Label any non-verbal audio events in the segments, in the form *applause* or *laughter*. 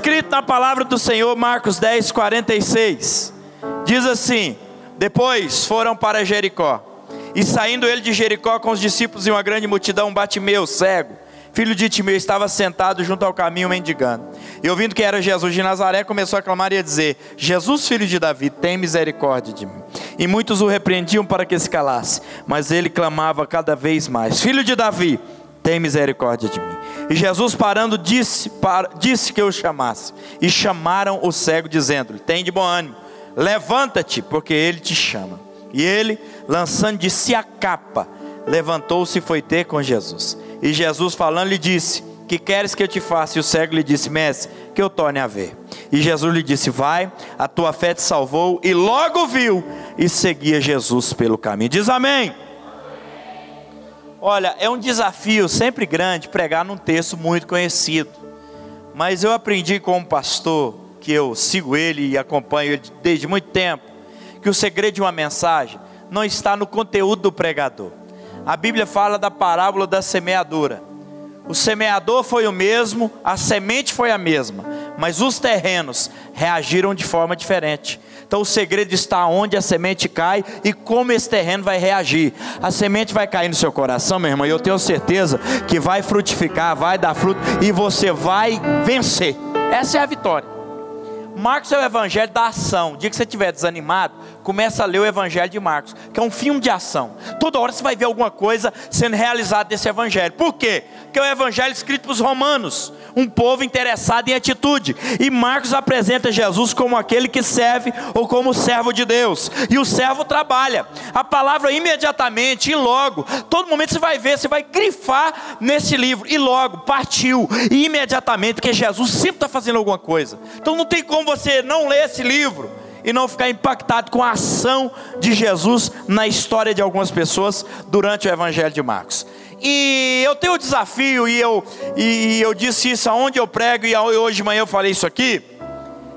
escrito na palavra do Senhor, Marcos 10, 46. Diz assim: Depois foram para Jericó. E saindo ele de Jericó com os discípulos e uma grande multidão, Batimeu, cego, filho de Timeu, estava sentado junto ao caminho mendigando. E ouvindo que era Jesus de Nazaré, começou a clamar e a dizer: Jesus, filho de Davi, tem misericórdia de mim. E muitos o repreendiam para que se calasse, mas ele clamava cada vez mais: Filho de Davi, tem misericórdia de mim. E Jesus parando disse, para, disse que eu chamasse. E chamaram o cego, dizendo-lhe: Tem de bom ânimo, levanta-te, porque ele te chama. E ele, lançando de si a capa, levantou-se e foi ter com Jesus. E Jesus falando lhe disse: Que queres que eu te faça? E o cego lhe disse: Mestre, que eu torne a ver. E Jesus lhe disse: Vai, a tua fé te salvou. E logo viu e seguia Jesus pelo caminho. Diz amém. Olha, é um desafio sempre grande pregar num texto muito conhecido. Mas eu aprendi com um pastor, que eu sigo ele e acompanho ele desde muito tempo, que o segredo de uma mensagem não está no conteúdo do pregador. A Bíblia fala da parábola da semeadura. O semeador foi o mesmo, a semente foi a mesma, mas os terrenos reagiram de forma diferente. Então o segredo está onde a semente cai e como esse terreno vai reagir. A semente vai cair no seu coração, meu irmão, e eu tenho certeza que vai frutificar, vai dar fruto e você vai vencer. Essa é a vitória. Marcos é o evangelho da ação. O dia que você estiver desanimado, começa a ler o evangelho de Marcos, que é um filme de ação. Toda hora você vai ver alguma coisa sendo realizada desse evangelho. Por quê? Porque é o evangelho escrito para os romanos, um povo interessado em atitude. E Marcos apresenta Jesus como aquele que serve ou como servo de Deus. E o servo trabalha. A palavra imediatamente e logo, todo momento você vai ver, você vai grifar nesse livro. E logo, partiu. E imediatamente, porque Jesus sempre está fazendo alguma coisa. Então não tem como você não ler esse livro e não ficar impactado com a ação de Jesus na história de algumas pessoas durante o Evangelho de Marcos. E eu tenho o desafio, e eu, e eu disse isso aonde eu prego, e hoje de manhã eu falei isso aqui,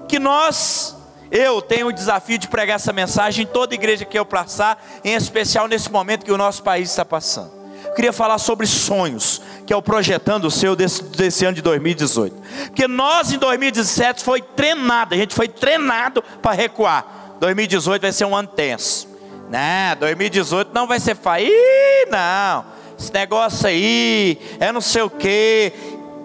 que nós, eu tenho o desafio de pregar essa mensagem em toda igreja que eu passar, em especial nesse momento que o nosso país está passando. Eu queria falar sobre sonhos, que é o projetando o seu desse, desse ano de 2018. Porque nós em 2017 foi treinado, a gente foi treinado para recuar. 2018 vai ser um ano tenso. Né? 2018 não vai ser fácil. Não esse negócio aí, é não sei o quê.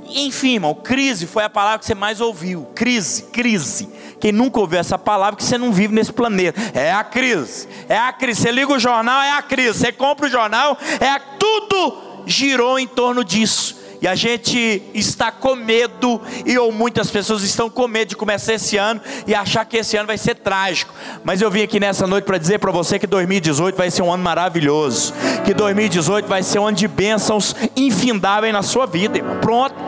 Enfim, irmão, crise foi a palavra que você mais ouviu. Crise, crise. Quem nunca ouviu essa palavra, que você não vive nesse planeta. É a crise. É a crise. Você liga o jornal, é a crise. Você compra o jornal, é a... tudo girou em torno disso. E a gente está com medo, e ou muitas pessoas estão com medo de começar esse ano e achar que esse ano vai ser trágico. Mas eu vim aqui nessa noite para dizer para você que 2018 vai ser um ano maravilhoso. Que 2018 vai ser um ano de bênçãos infindáveis na sua vida. Pronto.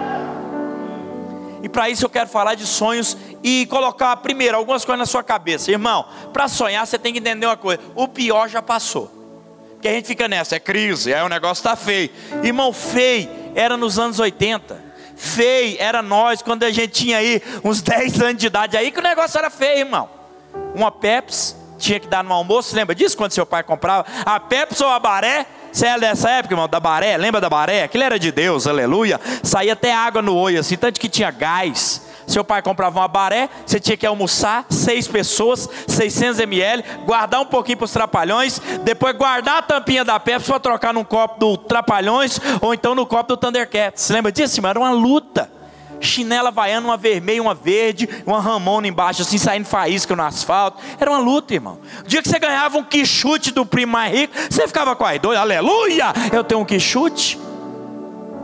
Para isso eu quero falar de sonhos e colocar primeiro algumas coisas na sua cabeça. Irmão, para sonhar você tem que entender uma coisa: o pior já passou. Que a gente fica nessa, é crise, é o negócio está feio. Irmão, feio era nos anos 80. Feio era nós quando a gente tinha aí uns *laughs* 10 anos de idade. Aí que o negócio era feio, irmão. Uma Pepsi tinha que dar no almoço. Lembra disso quando seu pai comprava? A Pepsi ou a Baré? Você é dessa época, irmão, da Baré? Lembra da Baré? Aquilo era de Deus, aleluia. Saía até água no olho, assim, tanto que tinha gás. Seu pai comprava uma baré, você tinha que almoçar, seis pessoas, 600 ml, guardar um pouquinho para os trapalhões, depois guardar a tampinha da Pepsi para trocar num copo do Trapalhões ou então no copo do Thundercats. Você lembra disso? Era uma luta. Chinela vaiana, uma vermelha, uma verde, uma ramona embaixo, assim, saindo faísca no asfalto. Era uma luta, irmão. O dia que você ganhava um quichute do primo mais rico, você ficava com a doido, aleluia, eu tenho um quichute.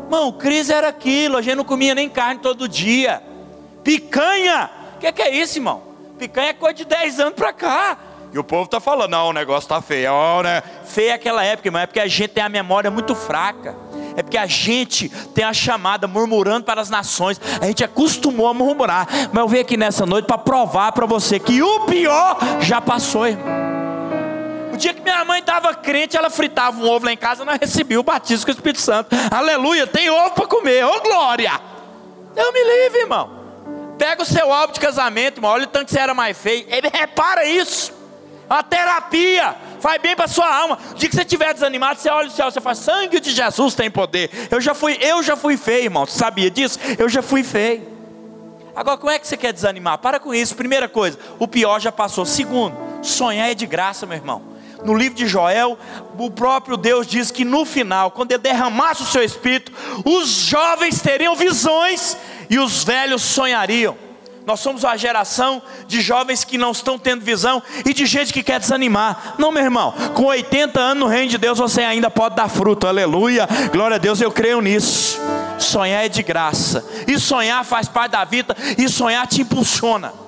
Irmão, crise era aquilo, a gente não comia nem carne todo dia. Picanha. O que, que, é isso, irmão? Picanha é coisa de 10 anos para cá. E o povo está falando, não, o negócio está feio. Né? Feio é aquela época, irmão, é porque a gente tem a memória muito fraca. É porque a gente tem a chamada murmurando para as nações. A gente acostumou a murmurar. Mas eu vim aqui nessa noite para provar para você que o pior já passou, irmão. O dia que minha mãe estava crente, ela fritava um ovo lá em casa, nós recebia o batismo com o Espírito Santo. Aleluia, tem ovo para comer, ô oh, glória! Eu me livre, irmão. Pega o seu álbum de casamento, irmão. Olha o tanto que você era mais feio. Ele repara isso. A terapia faz bem para sua alma. O dia que você estiver desanimado, você olha o céu, você fala: sangue de Jesus tem poder. Eu já fui, eu já fui feio, irmão. Você sabia disso? Eu já fui feio. Agora, como é que você quer desanimar? Para com isso. Primeira coisa, o pior já passou. Segundo, sonhar é de graça, meu irmão. No livro de Joel, o próprio Deus diz que no final, quando ele derramasse o seu espírito, os jovens teriam visões e os velhos sonhariam. Nós somos uma geração de jovens que não estão tendo visão e de gente que quer desanimar. Não, meu irmão, com 80 anos no reino de Deus você ainda pode dar fruto. Aleluia. Glória a Deus, eu creio nisso. Sonhar é de graça. E sonhar faz parte da vida e sonhar te impulsiona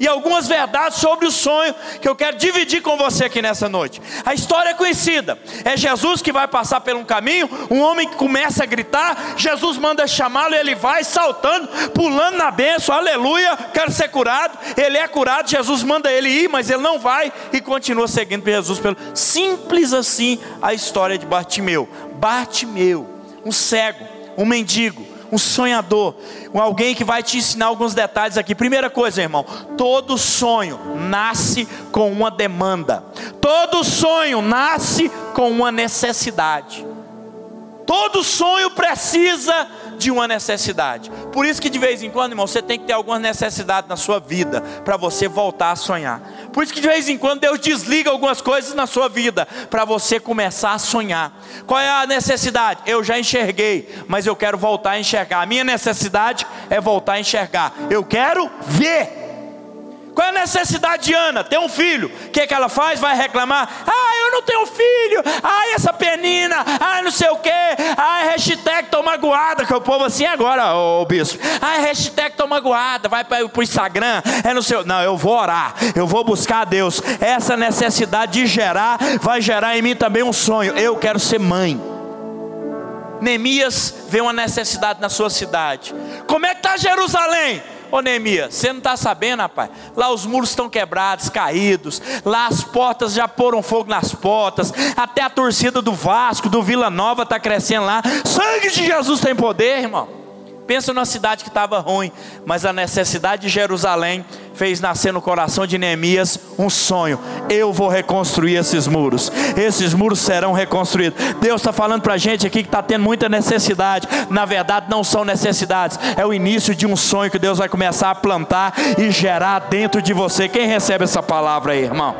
e algumas verdades sobre o sonho que eu quero dividir com você aqui nessa noite. A história é conhecida: é Jesus que vai passar por um caminho, um homem que começa a gritar, Jesus manda chamá-lo, ele vai saltando, pulando na benção, aleluia, quero ser curado. Ele é curado, Jesus manda ele ir, mas ele não vai e continua seguindo Jesus pelo simples assim a história de Bartimeu. Bartimeu, um cego, um mendigo, um sonhador, alguém que vai te ensinar alguns detalhes aqui. Primeira coisa, irmão, todo sonho nasce com uma demanda, todo sonho nasce com uma necessidade, todo sonho precisa de uma necessidade. Por isso que de vez em quando, irmão, você tem que ter algumas necessidades na sua vida para você voltar a sonhar. Por isso que de vez em quando Deus desliga algumas coisas na sua vida para você começar a sonhar. Qual é a necessidade? Eu já enxerguei, mas eu quero voltar a enxergar. A minha necessidade é voltar a enxergar. Eu quero ver. Qual é a necessidade de Ana? Ter um filho. O que, é que ela faz? Vai reclamar. Ah, eu não tenho filho. Ah, essa penina. Ah, não sei o quê. Ah, hashtag tô magoada. Que o povo assim agora, ô bispo. Ah, hashtag tô magoada. Vai para o Instagram. É no seu. Não, eu vou orar. Eu vou buscar a Deus. Essa necessidade de gerar vai gerar em mim também um sonho. Eu quero ser mãe. Neemias vê uma necessidade na sua cidade. Como é que está Jerusalém? Ô Neemias, você não está sabendo, rapaz? Lá os muros estão quebrados, caídos. Lá as portas já poram fogo nas portas. Até a torcida do Vasco, do Vila Nova está crescendo lá. Sangue de Jesus tem poder, irmão. Pensa numa cidade que estava ruim, mas a necessidade de Jerusalém fez nascer no coração de Neemias um sonho: eu vou reconstruir esses muros, esses muros serão reconstruídos. Deus está falando para a gente aqui que está tendo muita necessidade, na verdade, não são necessidades, é o início de um sonho que Deus vai começar a plantar e gerar dentro de você. Quem recebe essa palavra aí, irmão?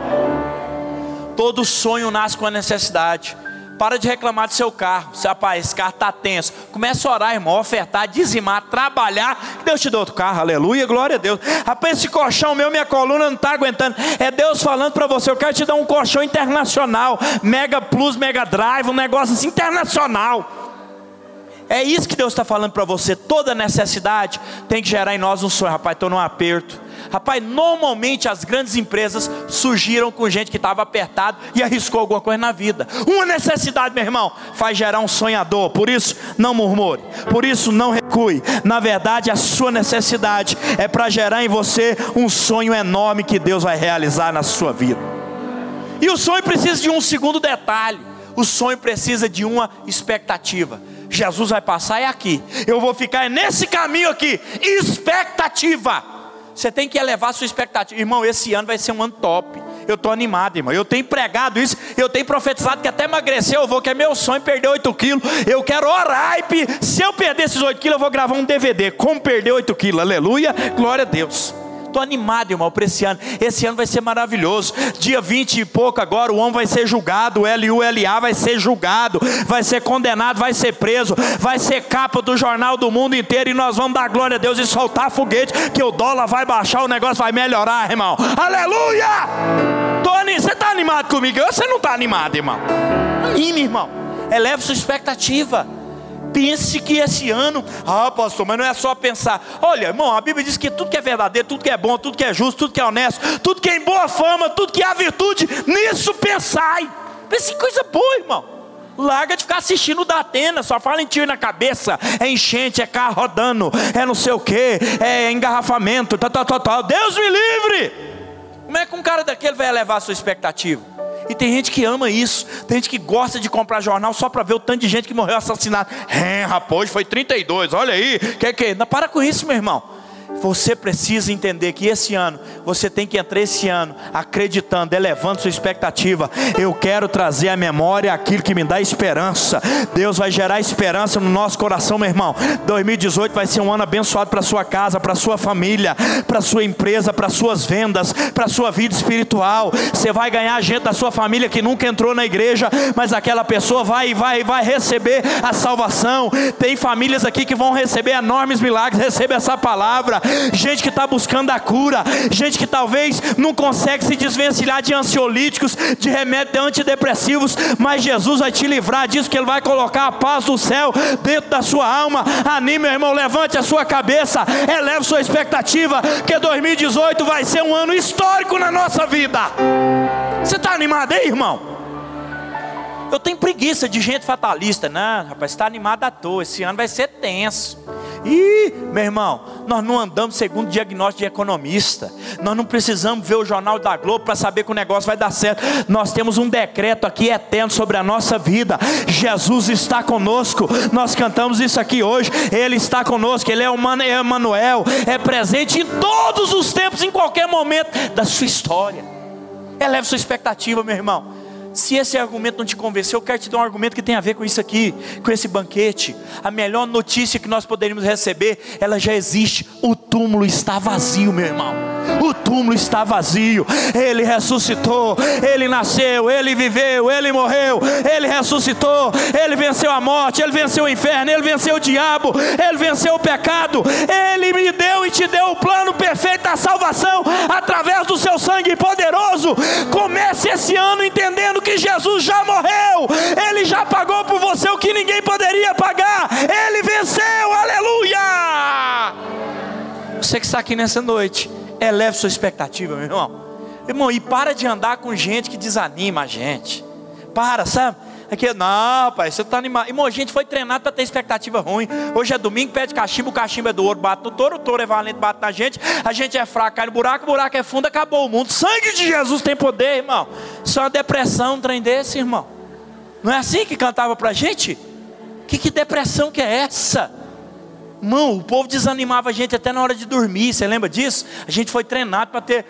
Todo sonho nasce com a necessidade. Para de reclamar do seu carro. Se rapaz, esse carro está tenso. Começa a orar, irmão, ofertar, dizimar, trabalhar. Deus te deu outro carro, aleluia, glória a Deus. Rapaz, esse colchão meu, minha coluna não está aguentando. É Deus falando para você: eu quero te dar um colchão internacional, Mega Plus, Mega Drive, um negócio assim internacional. É isso que Deus está falando para você. Toda necessidade tem que gerar em nós um sonho. Rapaz, estou num aperto Rapaz, normalmente as grandes empresas surgiram com gente que estava apertado e arriscou alguma coisa na vida. Uma necessidade, meu irmão, faz gerar um sonhador. Por isso, não murmure. Por isso, não recue. Na verdade, a sua necessidade é para gerar em você um sonho enorme que Deus vai realizar na sua vida. E o sonho precisa de um segundo detalhe. O sonho precisa de uma expectativa. Jesus vai passar é aqui. Eu vou ficar nesse caminho aqui. Expectativa. Você tem que elevar a sua expectativa. Irmão, esse ano vai ser um ano top. Eu estou animado, irmão. Eu tenho pregado isso. Eu tenho profetizado que até emagrecer eu vou, que é meu sonho perder 8 quilos. Eu quero orar. E se eu perder esses 8 quilos, eu vou gravar um DVD. Como perder 8 quilos. Aleluia. Glória a Deus. Estou animado, irmão, para esse ano. Esse ano vai ser maravilhoso. Dia 20 e pouco agora, o homem vai ser julgado, o LULA vai ser julgado, vai ser condenado, vai ser preso, vai ser capa do jornal do mundo inteiro e nós vamos dar glória a Deus e soltar foguete, que o dólar vai baixar, o negócio vai melhorar, irmão. Aleluia! Tony, você está animado comigo? Você não está animado, irmão? Anime, irmão. Eleve sua expectativa. Pense que esse ano, ah, pastor, mas não é só pensar. Olha, irmão, a Bíblia diz que tudo que é verdadeiro, tudo que é bom, tudo que é justo, tudo que é honesto, tudo que é em boa fama, tudo que há virtude, nisso pensai. Pense em coisa boa, irmão. Larga de ficar assistindo da Atena, só fala em tiro na cabeça, é enchente, é carro rodando, é não sei o que, é engarrafamento, tal, tal, tal, tal. Deus me livre! Como é que um cara daquele vai elevar a sua expectativa? E tem gente que ama isso. Tem gente que gosta de comprar jornal só para ver o tanto de gente que morreu assassinado. É, rapaz, foi 32, olha aí. Que que? Não, para com isso, meu irmão. Você precisa entender que esse ano, você tem que entrar esse ano acreditando, elevando sua expectativa. Eu quero trazer à memória aquilo que me dá esperança. Deus vai gerar esperança no nosso coração, meu irmão. 2018 vai ser um ano abençoado para sua casa, para sua família, para sua empresa, para suas vendas, para sua vida espiritual. Você vai ganhar gente da sua família que nunca entrou na igreja, mas aquela pessoa vai vai vai receber a salvação. Tem famílias aqui que vão receber enormes milagres. Receba essa palavra gente que está buscando a cura, gente que talvez não consegue se desvencilhar de ansiolíticos, de remédios antidepressivos, mas Jesus vai te livrar disso, que Ele vai colocar a paz do céu dentro da sua alma. Anime, meu irmão, levante a sua cabeça, eleve sua expectativa, que 2018 vai ser um ano histórico na nossa vida. Você está animado aí, irmão? Eu tenho preguiça de gente fatalista. Não, rapaz, está animado à toa. Esse ano vai ser tenso. E, meu irmão, nós não andamos segundo diagnóstico de economista. Nós não precisamos ver o jornal da Globo para saber que o negócio vai dar certo. Nós temos um decreto aqui eterno sobre a nossa vida. Jesus está conosco. Nós cantamos isso aqui hoje. Ele está conosco. Ele é o Emmanuel. É presente em todos os tempos, em qualquer momento da sua história. Eleve sua expectativa, meu irmão. Se esse argumento não te convenceu, eu quero te dar um argumento que tem a ver com isso aqui, com esse banquete. A melhor notícia que nós poderíamos receber, ela já existe. O túmulo está vazio, meu irmão. O túmulo está vazio. Ele ressuscitou, ele nasceu, ele viveu, ele morreu, ele ressuscitou, ele venceu a morte, ele venceu o inferno, ele venceu o diabo, ele venceu o pecado. Ele me deu e te deu o plano perfeito da salvação através do seu sangue poderoso. Comece esse ano entendendo que Jesus já morreu, Ele já pagou por você o que ninguém poderia pagar, Ele venceu, aleluia! Você que está aqui nessa noite, eleve sua expectativa, meu irmão. Irmão, e para de andar com gente que desanima a gente. Para, sabe? Aqui, não, pai, você está animado. Irmão, a gente foi treinado para ter expectativa ruim. Hoje é domingo, pede cachimbo, o cachimbo é do ouro, bate no touro, o touro é valente, bate na gente. A gente é fraco, cai no buraco, o buraco é fundo, acabou o mundo. Sangue de Jesus tem poder, irmão. Só uma depressão, um trem desse, irmão. Não é assim que cantava para a gente? Que, que depressão que é essa? Irmão, o povo desanimava a gente até na hora de dormir. Você lembra disso? A gente foi treinado para ter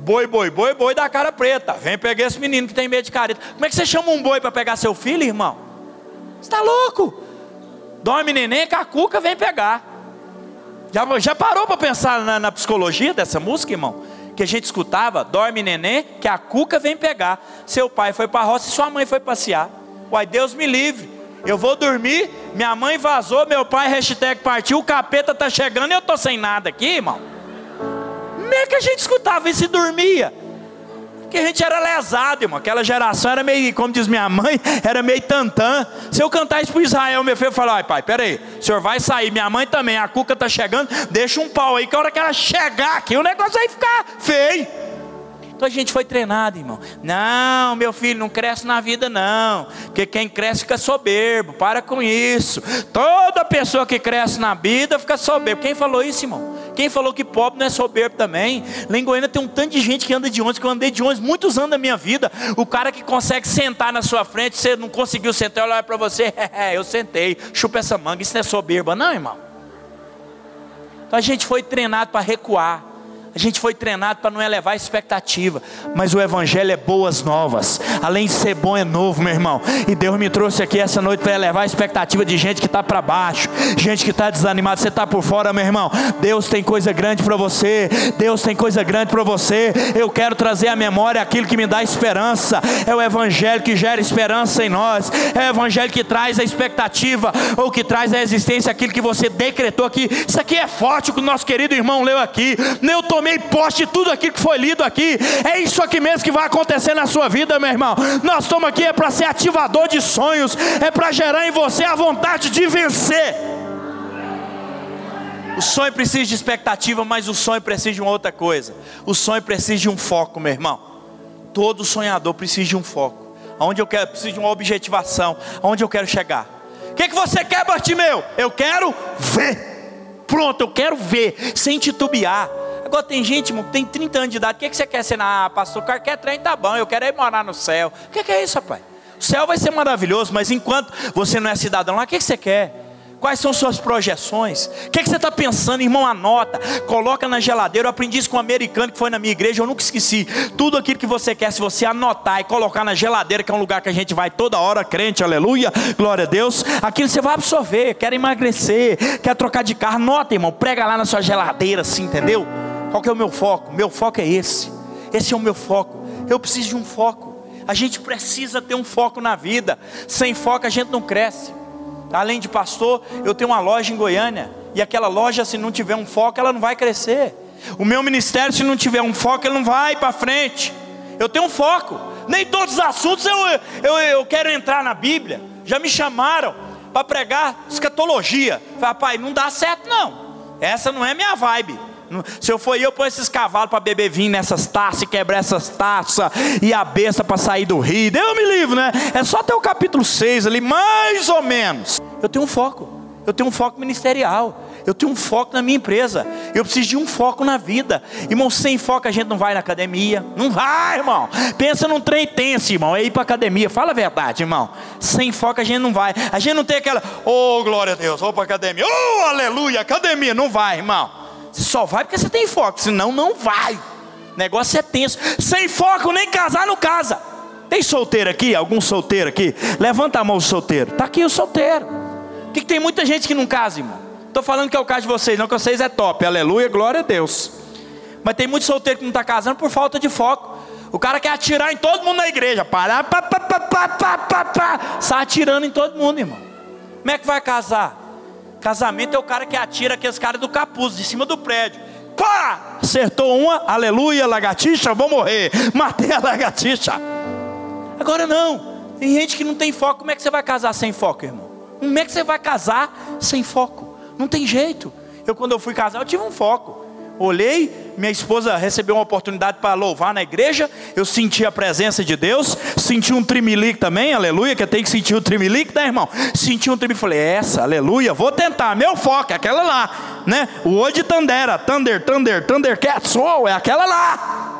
boi, boi, boi, boi da cara preta. Vem pegar esse menino que tem medo de careta. Como é que você chama um boi para pegar seu filho, irmão? Você está louco? Dorme neném que a cuca vem pegar. Já, já parou para pensar na, na, psicologia dessa música, irmão? Que a gente escutava, dorme neném que a cuca vem pegar. Seu pai foi para a roça e sua mãe foi passear. Uai, Deus me livre. Eu vou dormir, minha mãe vazou, meu pai hashtag partiu, o capeta tá chegando e eu tô sem nada aqui, irmão. Como é que a gente escutava isso e dormia? Porque a gente era lesado, irmão. Aquela geração era meio, como diz minha mãe, *laughs* era meio tantã. Se eu cantar isso para Israel, meu filho falar, ai pai, peraí, o senhor vai sair, minha mãe também, a cuca tá chegando, deixa um pau aí, que a hora que ela chegar aqui, o negócio vai ficar feio. Então a gente foi treinado, irmão. Não, meu filho, não cresce na vida, não. Porque quem cresce fica soberbo. Para com isso. Toda pessoa que cresce na vida fica soberbo. Quem falou isso, irmão? Quem falou que pobre não é soberbo também? Lá em Goiânia tem um tanto de gente que anda de ônibus, que eu andei de ônibus muitos anos da minha vida. O cara que consegue sentar na sua frente, você não conseguiu sentar, olha para você, *laughs* é, eu sentei, chupa essa manga, isso não é soberba, não, irmão. Então a gente foi treinado para recuar. A gente foi treinado para não elevar a expectativa, mas o Evangelho é boas novas, além de ser bom, é novo, meu irmão. E Deus me trouxe aqui essa noite para elevar a expectativa de gente que está para baixo, gente que está desanimada. Você está por fora, meu irmão. Deus tem coisa grande para você, Deus tem coisa grande para você. Eu quero trazer à memória aquilo que me dá esperança. É o Evangelho que gera esperança em nós, é o Evangelho que traz a expectativa, ou que traz a existência, aquilo que você decretou aqui. Isso aqui é forte, o que o nosso querido irmão leu aqui. Eu tomei posse de tudo aquilo que foi lido aqui. É isso aqui mesmo que vai acontecer na sua vida, meu irmão. Nós estamos aqui é para ser ativador de sonhos, é para gerar em você a vontade de vencer. O sonho precisa de expectativa, mas o sonho precisa de uma outra coisa. O sonho precisa de um foco, meu irmão. Todo sonhador precisa de um foco. Aonde eu quero, preciso de uma objetivação. Aonde eu quero chegar. O que, que você quer, Bartimeu? Eu quero ver. Pronto, eu quero ver, sem titubear. Agora tem gente, irmão, que tem 30 anos de idade. O que, que você quer ser? Ah, pastor, quer trem, tá bom. Eu quero ir morar no céu. O que, que é isso, rapaz? O céu vai ser maravilhoso, mas enquanto você não é cidadão lá, o que, que você quer? Quais são suas projeções? O que, é que você está pensando, irmão? Anota, coloca na geladeira. Eu aprendi isso com um americano que foi na minha igreja, eu nunca esqueci. Tudo aquilo que você quer, se você anotar e colocar na geladeira, que é um lugar que a gente vai toda hora, crente, aleluia, glória a Deus, aquilo você vai absorver. Quer emagrecer, quer trocar de carro, anota, irmão, prega lá na sua geladeira, assim, entendeu? Qual que é o meu foco? Meu foco é esse. Esse é o meu foco. Eu preciso de um foco. A gente precisa ter um foco na vida. Sem foco a gente não cresce. Além de pastor, eu tenho uma loja em Goiânia. E aquela loja, se não tiver um foco, ela não vai crescer. O meu ministério, se não tiver um foco, ele não vai para frente. Eu tenho um foco. Nem todos os assuntos eu, eu, eu quero entrar na Bíblia. Já me chamaram para pregar escatologia. Falei, pai, não dá certo não. Essa não é minha vibe. Se eu for eu, pôr esses cavalos para beber vinho nessas taças e quebrar essas taças e a besta para sair do rio. Eu me livro, né? É só até o capítulo 6 ali, mais ou menos. Eu tenho um foco. Eu tenho um foco ministerial. Eu tenho um foco na minha empresa. Eu preciso de um foco na vida. Irmão, sem foco a gente não vai na academia. Não vai, irmão. Pensa num trem tenso, irmão. É ir para academia. Fala a verdade, irmão. Sem foco a gente não vai. A gente não tem aquela, oh glória a Deus, vou para academia. Oh aleluia, academia. Não vai, irmão. Você só vai porque você tem foco, senão não vai. O negócio é tenso. Sem foco, nem casar não casa. Tem solteiro aqui? Algum solteiro aqui? Levanta a mão o solteiro. Está aqui o solteiro. Por que, que tem muita gente que não casa, irmão? Estou falando que é o caso de vocês, não que vocês é top. Aleluia, glória a Deus. Mas tem muito solteiro que não está casando por falta de foco. O cara quer atirar em todo mundo na igreja. Parar, pá, pá, pá, pá, pá, pá, pá. Sai atirando em todo mundo, irmão. Como é que vai casar? Casamento é o cara que atira aqueles caras do capuz, de cima do prédio. Pá! Acertou uma, aleluia, lagartixa, vou morrer. Matei a lagartixa. Agora não. Tem gente que não tem foco. Como é que você vai casar sem foco, irmão? Como é que você vai casar sem foco? Não tem jeito. Eu, quando eu fui casar, eu tive um foco. Olhei, minha esposa recebeu uma oportunidade para louvar na igreja. Eu senti a presença de Deus, senti um trimilique também, aleluia, que tem que sentir o trimilique, né, irmão? Senti um trimilique, falei, essa, aleluia, vou tentar. Meu foco é aquela lá, né? O olho de Tandera, Thunder, Thunder, Thundercat, Soul, é aquela lá.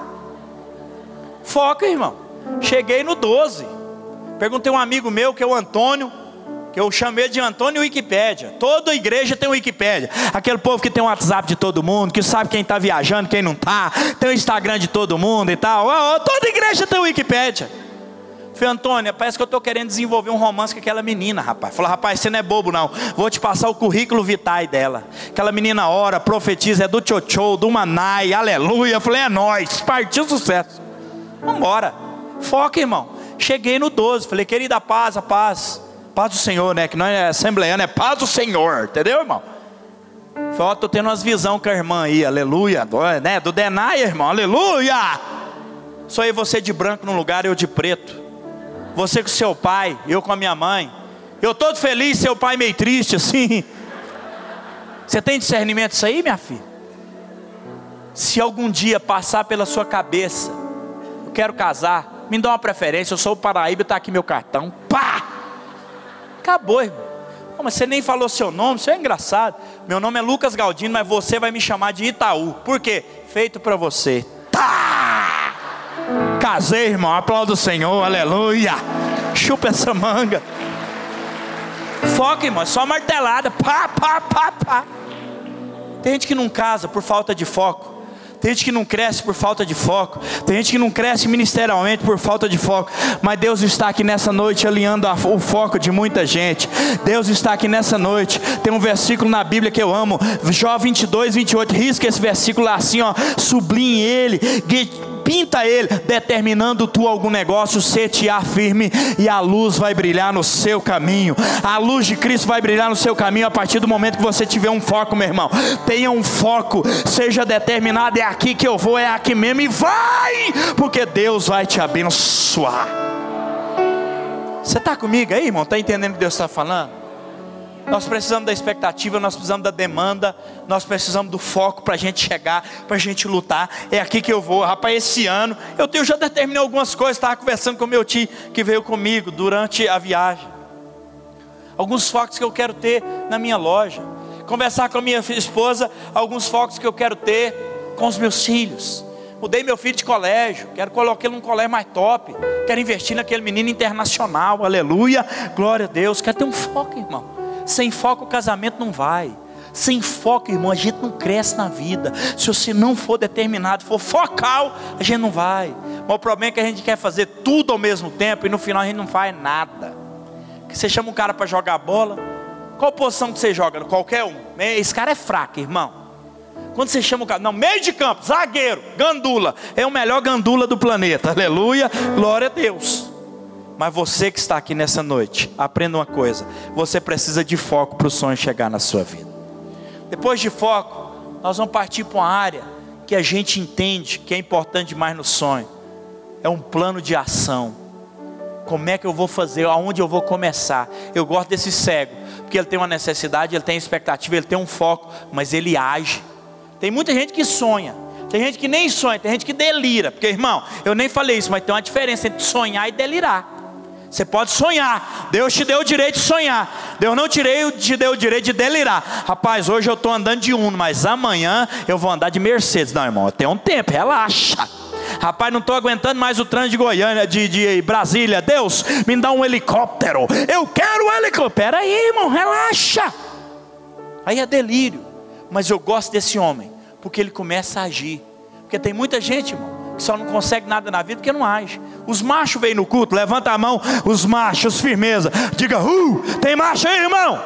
Foca, irmão. Cheguei no 12. Perguntei a um amigo meu, que é o Antônio, que eu chamei de Antônio Wikipédia. Toda igreja tem Wikipédia. Aquele povo que tem o WhatsApp de todo mundo, que sabe quem está viajando, quem não está, tem o Instagram de todo mundo e tal. Oh, toda igreja tem Wikipédia. Falei, Antônio, parece que eu estou querendo desenvolver um romance com aquela menina, rapaz. Falei, rapaz, você não é bobo, não. Vou te passar o currículo vitae dela. Aquela menina ora, profetiza, é do Tchotchô, do Manai, aleluia. Falei, é nós, partiu sucesso. Vamos embora. Foca, irmão. Cheguei no 12, falei, querida paz, a paz. Paz do Senhor, né? Que não é assembleano, é paz do Senhor, entendeu, irmão? Falei, ó, tô tendo umas visão com a irmã aí, aleluia, do, né? Do Denai, irmão, aleluia. Só aí você de branco num lugar, eu de preto. Você com seu pai, eu com a minha mãe. Eu todo feliz, seu pai meio triste assim. Você tem discernimento disso aí, minha filha? Se algum dia passar pela sua cabeça, eu quero casar, me dá uma preferência, eu sou o Paraíba, está aqui meu cartão. Pá! Acabou, irmão. Oh, mas você nem falou seu nome, isso é engraçado. Meu nome é Lucas Galdino, mas você vai me chamar de Itaú. Por quê? Feito para você. Tá! Casei, irmão. Aplauda o Senhor, aleluia. Chupa essa manga. Foca, irmão, é só martelada. Pá, pá, pá, pá. Tem gente que não casa por falta de foco. Tem gente que não cresce por falta de foco. Tem gente que não cresce ministerialmente por falta de foco. Mas Deus está aqui nessa noite alinhando o foco de muita gente. Deus está aqui nessa noite. Tem um versículo na Bíblia que eu amo. Jó 22, 28. Risca esse versículo assim, ó. Sublinhe ele pinta ele, determinando tu algum negócio, setear firme e a luz vai brilhar no seu caminho. A luz de Cristo vai brilhar no seu caminho a partir do momento que você tiver um foco, meu irmão. Tenha um foco, seja determinado, é aqui que eu vou, é aqui mesmo e vai, porque Deus vai te abençoar. Você está comigo aí, irmão? Está entendendo o que Deus está falando? Nós precisamos da expectativa, nós precisamos da demanda, nós precisamos do foco para a gente chegar, para a gente lutar. É aqui que eu vou, rapaz. Esse ano eu, eu já determinei algumas coisas. Estava conversando com meu tio que veio comigo durante a viagem. Alguns focos que eu quero ter na minha loja. Conversar com a minha esposa, alguns focos que eu quero ter com os meus filhos. Mudei meu filho de colégio, quero colocar ele num colégio mais top. Quero investir naquele menino internacional, aleluia, glória a Deus. Quero ter um foco, irmão Sem foco o casamento não vai. Sem foco, irmão, a gente não cresce na vida. Se você não for determinado, for focal, a gente não vai. Mas o problema é que a gente quer fazer tudo ao mesmo tempo e no final a gente não faz nada. Você chama um cara para jogar bola, qual posição que você joga? Qualquer um. Esse cara é fraco, irmão. Quando você chama o cara, não, meio de campo, zagueiro, gandula, é o melhor gandula do planeta, aleluia, glória a Deus. Mas você que está aqui nessa noite, aprenda uma coisa: você precisa de foco para o sonho chegar na sua vida. Depois de foco, nós vamos partir para uma área que a gente entende que é importante demais no sonho. É um plano de ação. Como é que eu vou fazer? Aonde eu vou começar? Eu gosto desse cego, porque ele tem uma necessidade, ele tem expectativa, ele tem um foco, mas ele age. Tem muita gente que sonha, tem gente que nem sonha, tem gente que delira. Porque, irmão, eu nem falei isso, mas tem uma diferença entre sonhar e delirar. Você pode sonhar. Deus te deu o direito de sonhar. Deus não tirei, te deu o direito de delirar. Rapaz, hoje eu estou andando de Uno, mas amanhã eu vou andar de Mercedes. Não, irmão, tem um tempo, relaxa. Rapaz, não estou aguentando mais o trânsito de Goiânia, de, de Brasília. Deus, me dá um helicóptero. Eu quero um helicóptero. Aí, irmão, relaxa. Aí é delírio. Mas eu gosto desse homem, porque ele começa a agir. Porque tem muita gente, irmão, só não consegue nada na vida porque não age. Os machos vêm no culto, levanta a mão, os machos, firmeza. Diga, uh, tem macho aí, irmão?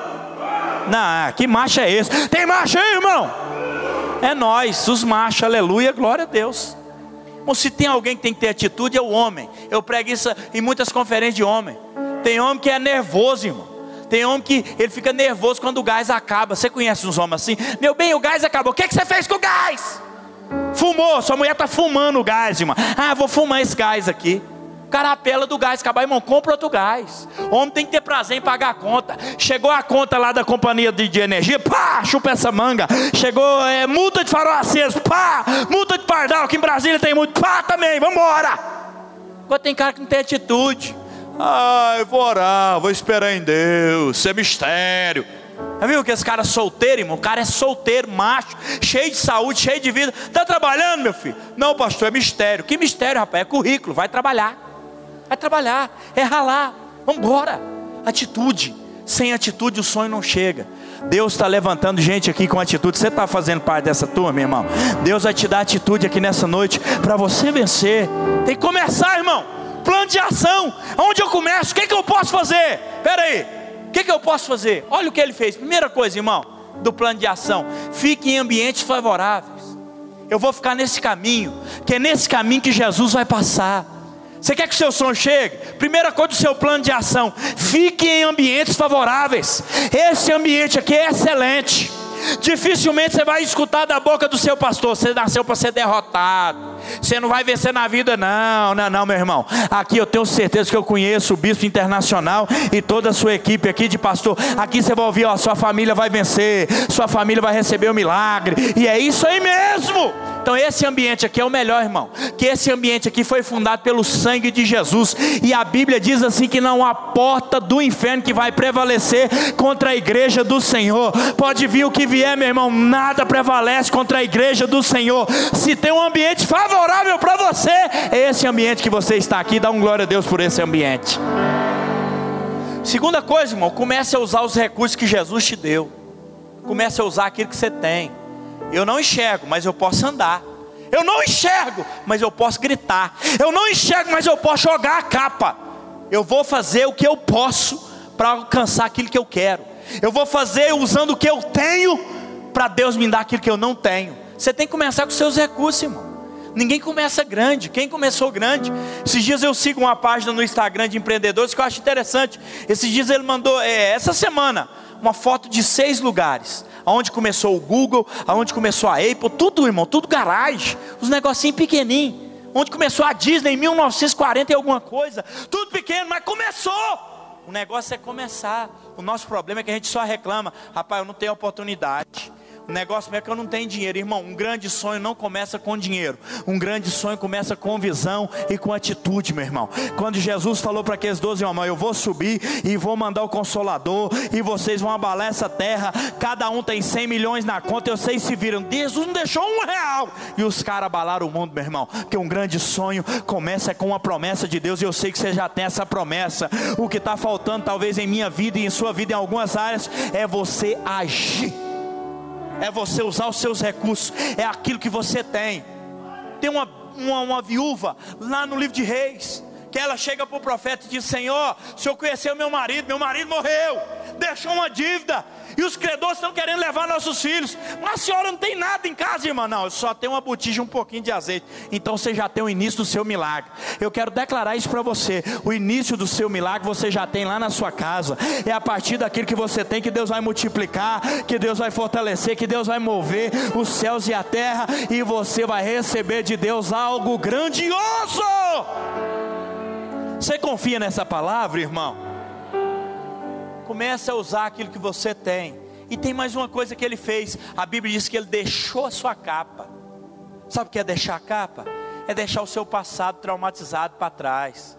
Não, que macho é esse? Tem macho aí, irmão? É nós, os machos, aleluia, glória a Deus. Ou se tem alguém que tem que ter atitude, é o homem. Eu prego isso em muitas conferências de homem. Tem homem que é nervoso, irmão. Tem homem que ele fica nervoso quando o gás acaba. Você conhece uns homens assim? Meu bem, o gás acabou. O que, é que você fez com o gás? Fumou, sua mulher está fumando o gás, irmão. Ah, vou fumar esse gás aqui. O cara apela do gás, acabar, irmão, compra outro gás. O homem tem que ter prazer em pagar a conta. Chegou a conta lá da companhia de, de energia, pá, chupa essa manga. Chegou é, multa de farol aceso, pá, multa de pardal, aqui em Brasília tem muito, pá também, vamos embora. Agora tem cara que não tem atitude. Ah, eu vou orar, vou esperar em Deus, isso é mistério. Já viu que esse cara é solteiro, irmão? O cara é solteiro, macho, cheio de saúde, cheio de vida. Está trabalhando, meu filho? Não, pastor, é mistério. Que mistério, rapaz? É currículo, vai trabalhar. Vai trabalhar, é ralar. Vamos embora. Atitude. Sem atitude o sonho não chega. Deus está levantando gente aqui com atitude. Você está fazendo parte dessa turma, irmão? Deus vai te dar atitude aqui nessa noite para você vencer. Tem que começar, irmão. Plano de ação. Onde eu começo? O que, é que eu posso fazer? Espera aí. O que, que eu posso fazer? Olha o que ele fez. Primeira coisa, irmão, do plano de ação: fique em ambientes favoráveis. Eu vou ficar nesse caminho, que é nesse caminho que Jesus vai passar. Você quer que o seu som chegue? Primeira coisa do seu plano de ação: fique em ambientes favoráveis. Esse ambiente aqui é excelente. Dificilmente você vai escutar da boca do seu pastor: você nasceu para ser derrotado. Você não vai vencer na vida, não, não, não, meu irmão. Aqui eu tenho certeza que eu conheço o bispo internacional e toda a sua equipe aqui de pastor. Aqui você vai ouvir: ó, sua família vai vencer, sua família vai receber o milagre, e é isso aí mesmo. Então esse ambiente aqui é o melhor, irmão. Que esse ambiente aqui foi fundado pelo sangue de Jesus. E a Bíblia diz assim que não há porta do inferno que vai prevalecer contra a igreja do Senhor. Pode vir o que vier, meu irmão, nada prevalece contra a igreja do Senhor. Se tem um ambiente favorável para você, é esse ambiente que você está aqui. Dá um glória a Deus por esse ambiente. Segunda coisa, irmão, comece a usar os recursos que Jesus te deu. Comece a usar aquilo que você tem. Eu não enxergo, mas eu posso andar. Eu não enxergo, mas eu posso gritar. Eu não enxergo, mas eu posso jogar a capa. Eu vou fazer o que eu posso para alcançar aquilo que eu quero. Eu vou fazer usando o que eu tenho para Deus me dar aquilo que eu não tenho. Você tem que começar com seus recursos, irmão. Ninguém começa grande. Quem começou grande? Esses dias eu sigo uma página no Instagram de empreendedores que eu acho interessante. Esses dias ele mandou, é, essa semana, uma foto de seis lugares aonde começou o Google, aonde começou a Apple, tudo, irmão, tudo garagem, os negocinhos pequenininhos. Onde começou a Disney em 1940 e alguma coisa, tudo pequeno, mas começou. O negócio é começar. O nosso problema é que a gente só reclama, rapaz, eu não tenho oportunidade. O negócio é que eu não tenho dinheiro, irmão. Um grande sonho não começa com dinheiro. Um grande sonho começa com visão e com atitude, meu irmão. Quando Jesus falou para aqueles doze homens: Eu vou subir e vou mandar o consolador, e vocês vão abalar essa terra. Cada um tem cem milhões na conta. Eu sei se viram. Jesus não deixou um real. E os caras abalaram o mundo, meu irmão. Porque um grande sonho começa com uma promessa de Deus. E eu sei que você já tem essa promessa. O que está faltando, talvez em minha vida e em sua vida, em algumas áreas, é você agir é você usar os seus recursos, é aquilo que você tem. Tem uma, uma, uma viúva lá no livro de Reis, que ela chega para o profeta e diz: Senhor, o senhor conheceu meu marido, meu marido morreu, deixou uma dívida, e os credores estão querendo levar nossos filhos. Mas a senhora não tem nada em casa, irmã. Não, eu só tenho uma botija e um pouquinho de azeite. Então você já tem o início do seu milagre. Eu quero declarar isso para você. O início do seu milagre você já tem lá na sua casa. É a partir daquilo que você tem que Deus vai multiplicar, que Deus vai fortalecer, que Deus vai mover os céus e a terra. E você vai receber de Deus algo grandioso. Você confia nessa palavra, irmão? Comece a usar aquilo que você tem. E tem mais uma coisa que ele fez. A Bíblia diz que ele deixou a sua capa. Sabe o que é deixar a capa? É deixar o seu passado traumatizado para trás.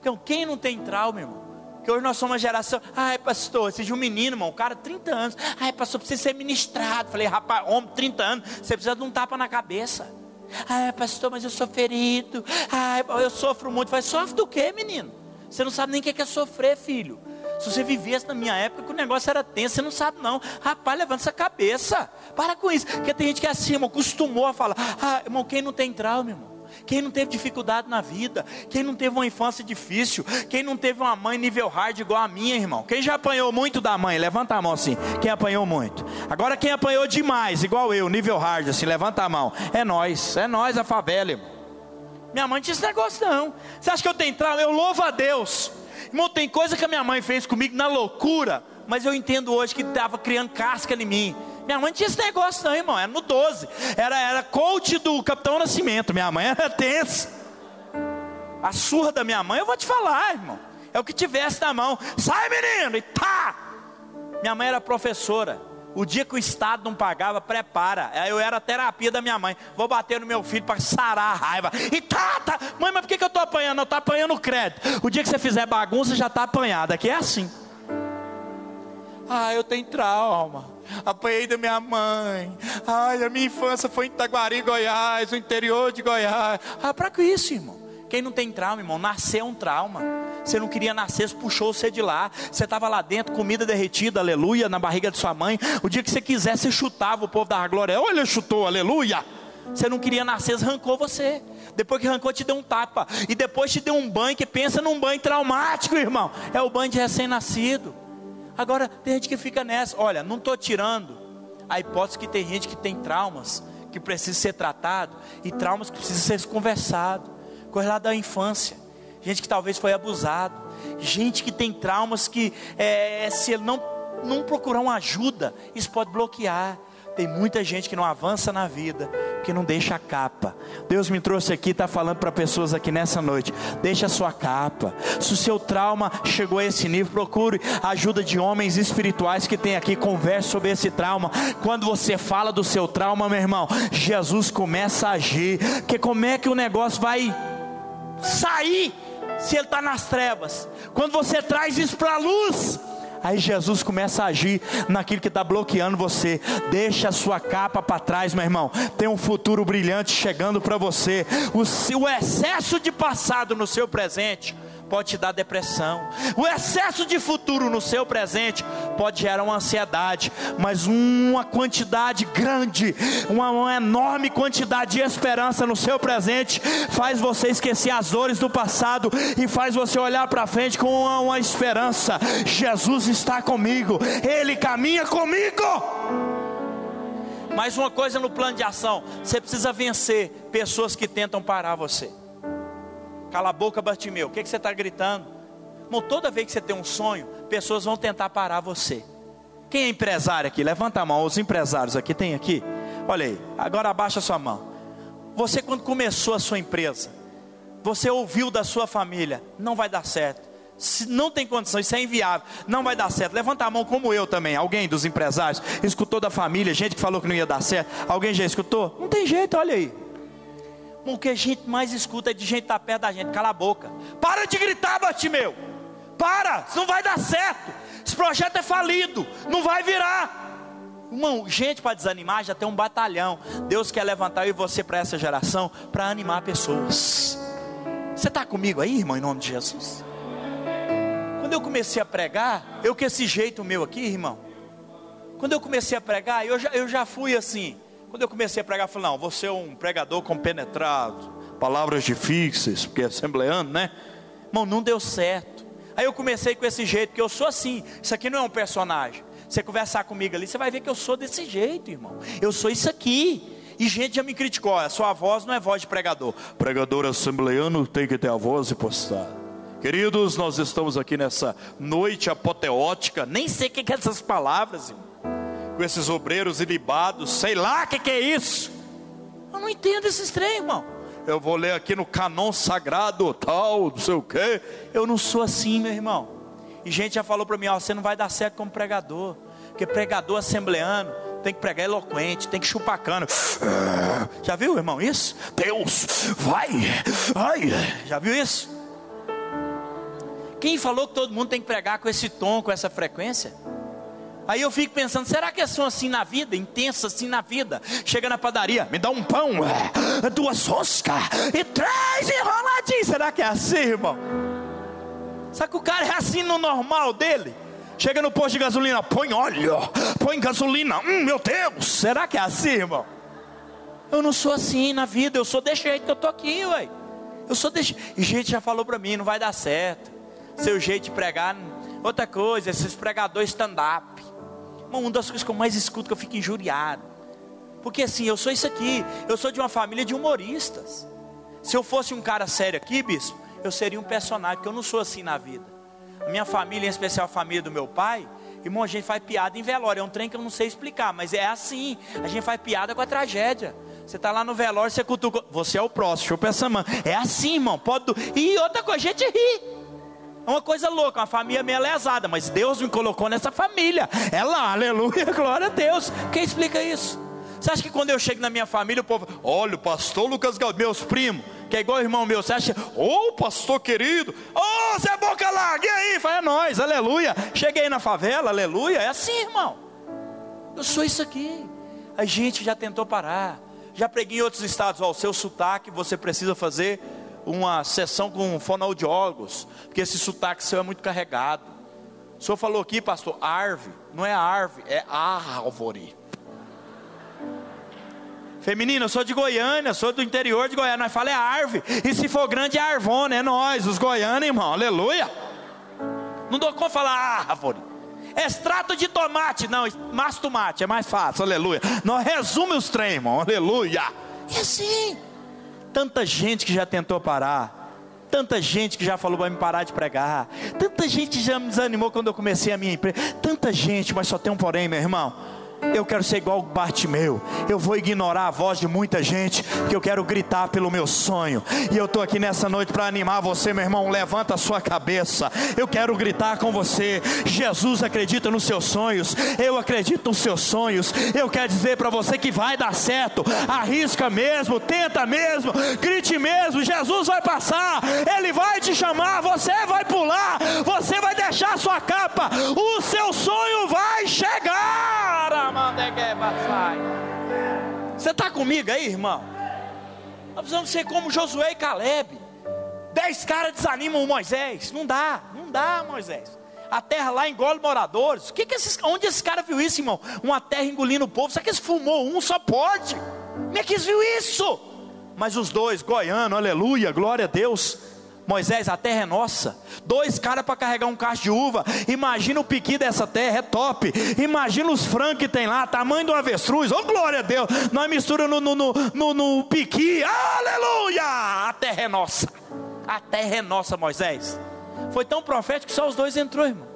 Então, quem não tem trauma, irmão? Que hoje nós somos uma geração. Ai, pastor, seja um menino, irmão, um cara, 30 anos. Ai, pastor, precisa ser ministrado. Falei, rapaz, homem, 30 anos, você precisa de um tapa na cabeça. Ai, pastor, mas eu sou ferido. Ai, eu sofro muito. Falei, sofre do quê, menino? Você não sabe nem o que é sofrer, filho. Se você vivesse na minha época, que o negócio era tenso, você não sabe não. Rapaz, levanta essa cabeça. Para com isso. Porque tem gente que é assim, irmão, costumou a falar. Ah, irmão, quem não tem trauma, irmão? Quem não teve dificuldade na vida? Quem não teve uma infância difícil? Quem não teve uma mãe nível hard igual a minha, irmão? Quem já apanhou muito da mãe? Levanta a mão assim. Quem apanhou muito? Agora quem apanhou demais, igual eu, nível hard assim, levanta a mão. É nós, é nós a favela, irmão. Minha mãe tinha esse negócio não. Você acha que eu tenho trauma? Eu louvo a Deus. Irmão, tem coisa que a minha mãe fez comigo na loucura, mas eu entendo hoje que estava criando casca em mim. Minha mãe tinha esse negócio, não, irmão. Era no 12. Era, era coach do Capitão Nascimento. Minha mãe era tensa. A surra da minha mãe, eu vou te falar, irmão. É o que tivesse na mão. Sai, menino! E tá! Minha mãe era professora. O dia que o Estado não pagava, prepara. Eu era a terapia da minha mãe. Vou bater no meu filho para sarar a raiva. E tá, tá. Mãe, mas por que, que eu estou apanhando? Eu estou apanhando crédito. O dia que você fizer bagunça, já está apanhado. Aqui é assim. Ah, eu tenho trauma. Apanhei da minha mãe. Ai, a minha infância foi em Itaguari, Goiás, no interior de Goiás. Ah, para que isso, irmão? Quem não tem trauma, irmão, nascer é um trauma. Você não queria nascer, puxou você de lá. Você estava lá dentro, comida derretida, aleluia, na barriga de sua mãe. O dia que você quisesse, você chutava o povo da glória. Olha, chutou, aleluia. Você não queria nascer, arrancou você. Depois que arrancou, te deu um tapa. E depois te deu um banho, que pensa num banho traumático, irmão. É o banho de recém-nascido. Agora, tem gente que fica nessa. Olha, não estou tirando a hipótese que tem gente que tem traumas que precisa ser tratado e traumas que precisam ser conversados coisa lá da infância, gente que talvez foi abusado, gente que tem traumas que é, se ele não, não procurar uma ajuda, isso pode bloquear. Tem muita gente que não avança na vida, que não deixa a capa. Deus me trouxe aqui, está falando para pessoas aqui nessa noite: deixa a sua capa. Se o seu trauma chegou a esse nível, procure ajuda de homens espirituais que tem aqui, converse sobre esse trauma. Quando você fala do seu trauma, meu irmão, Jesus começa a agir. Que como é que o negócio vai sair se ele está nas trevas. Quando você traz isso para a luz, aí Jesus começa a agir naquilo que está bloqueando você. Deixa a sua capa para trás, meu irmão. Tem um futuro brilhante chegando para você. O, o excesso de passado no seu presente pode te dar depressão. O excesso de futuro no seu presente pode gerar uma ansiedade, mas uma quantidade grande, uma, uma enorme quantidade de esperança no seu presente faz você esquecer as dores do passado e faz você olhar para frente com uma, uma esperança. Jesus está comigo, Ele caminha comigo. Mais uma coisa no plano de ação: você precisa vencer pessoas que tentam parar você. Cala a boca, Bartimeu. O que, que você está gritando? Irmão, toda vez que você tem um sonho, pessoas vão tentar parar você. Quem é empresário aqui? Levanta a mão. Os empresários aqui, tem aqui? Olha aí, agora abaixa a sua mão. Você, quando começou a sua empresa, você ouviu da sua família: não vai dar certo. Não tem condição, isso é inviável, não vai dar certo. Levanta a mão como eu também. Alguém dos empresários escutou da família, gente que falou que não ia dar certo. Alguém já escutou? Não tem jeito, olha aí. O que a gente mais escuta é de gente estar tá perto da gente. Cala a boca. Para de gritar, Bartimeu. Para, isso não vai dar certo. Esse projeto é falido, não vai virar. Irmão, gente para desanimar já tem um batalhão. Deus quer levantar eu e você para essa geração para animar pessoas. Você está comigo aí, irmão, em nome de Jesus? Quando eu comecei a pregar, eu com esse jeito meu aqui, irmão. Quando eu comecei a pregar, eu já, eu já fui assim. Quando eu comecei a pregar, eu falei: não, você é um pregador compenetrado, palavras difíceis, porque é assembleando, né? Irmão, não deu certo. Aí eu comecei com esse jeito, porque eu sou assim. Isso aqui não é um personagem. Você conversar comigo ali, você vai ver que eu sou desse jeito, irmão. Eu sou isso aqui. E gente já me criticou, a sua voz não é voz de pregador. Pregador assembleano tem que ter a voz impostada. Queridos, nós estamos aqui nessa noite apoteótica, nem sei o que é essas palavras, irmão. Com esses obreiros ilibados, sei lá o que, que é isso. Eu não entendo esses trem, irmão. Eu vou ler aqui no canon sagrado, tal, não sei o que. Eu não sou assim, meu irmão. E gente já falou para mim: ó, você não vai dar certo como pregador, porque pregador assembleano tem que pregar eloquente, tem que chupar cano. Já viu, irmão, isso? Deus, vai, vai. Já viu isso? Quem falou que todo mundo tem que pregar com esse tom, com essa frequência? Aí eu fico pensando, será que é só assim na vida, intenso assim na vida? Chega na padaria, me dá um pão, duas roscas e três enroladinhos. Será que é assim, irmão? Sabe que o cara é assim no normal dele? Chega no posto de gasolina, põe óleo, põe gasolina. Hum, meu Deus, será que é assim, irmão? Eu não sou assim na vida, eu sou desse jeito que eu tô aqui, ué. Eu sou desse. E gente já falou para mim, não vai dar certo. Seu jeito de pregar. Outra coisa, esses pregadores stand-up. Uma das coisas que eu mais escuto que eu fico injuriado. Porque assim, eu sou isso aqui. Eu sou de uma família de humoristas. Se eu fosse um cara sério aqui, bispo, eu seria um personagem, porque eu não sou assim na vida. A minha família, em especial a família do meu pai, irmão, a gente faz piada em velório. É um trem que eu não sei explicar, mas é assim. A gente faz piada com a tragédia. Você está lá no velório, você cutuca. Você é o próximo, chupa essa mão. É assim, irmão. Pode. E outra coisa, a gente ri. É uma coisa louca, uma família meio lesada, mas Deus me colocou nessa família. É lá, aleluia, *laughs* glória a Deus. Quem explica isso? Você acha que quando eu chego na minha família, o povo, olha, o pastor Lucas Galdino, meus primos, que é igual irmão meu, você acha, ô oh, pastor querido, ô oh, Zé Boca Larga, e aí? Fala, é nós, aleluia. Cheguei na favela, aleluia. É assim, irmão. Eu sou isso aqui. A gente já tentou parar. Já preguei em outros estados, ó, o seu sotaque, você precisa fazer uma sessão com fonoaudiólogos, porque esse sotaque seu é muito carregado. O senhor falou aqui, pastor, árvore, não é árvore, é árvore. Feminina, eu sou de Goiânia, sou do interior de Goiânia. Nós falamos é árvore. E se for grande é arvona, é nós, os goianos, irmão. Aleluia. Não dou como falar árvore. Extrato de tomate, não, mas tomate, é mais fácil, aleluia. Nós resume os trem, irmão, aleluia. E assim, tanta gente que já tentou parar, tanta gente que já falou para me parar de pregar, tanta gente que já me desanimou quando eu comecei a minha empresa, tanta gente, mas só tem um porém, meu irmão eu quero ser igual Bartimeu. Eu vou ignorar a voz de muita gente, que eu quero gritar pelo meu sonho. E eu estou aqui nessa noite para animar você, meu irmão. Levanta a sua cabeça. Eu quero gritar com você. Jesus acredita nos seus sonhos. Eu acredito nos seus sonhos. Eu quero dizer para você que vai dar certo. Arrisca mesmo, tenta mesmo, grite mesmo. Jesus vai passar. Ele vai te chamar. Você vai pular. Você vai deixar a sua capa. O seu sonho vai chegar. Você está comigo aí, irmão? Nós precisamos ser como Josué e Caleb. Dez caras desanimam o Moisés. Não dá, não dá, Moisés. A terra lá engole moradores. Que que esses, onde esse cara viu isso, irmão? Uma terra engolindo o povo. Será que eles fumou um? Só pode. Como é que eles viu isso? Mas os dois, goiano, aleluia, glória a Deus Moisés, a terra é nossa. Dois caras para carregar um cacho de uva. Imagina o piqui dessa terra, é top. Imagina os frangos que tem lá, tamanho um avestruz. Oh, glória a Deus. Nós misturamos no, no, no, no, piqui. Aleluia! A terra é nossa. A terra é nossa, Moisés. Foi tão profético que só os dois entrou, irmão.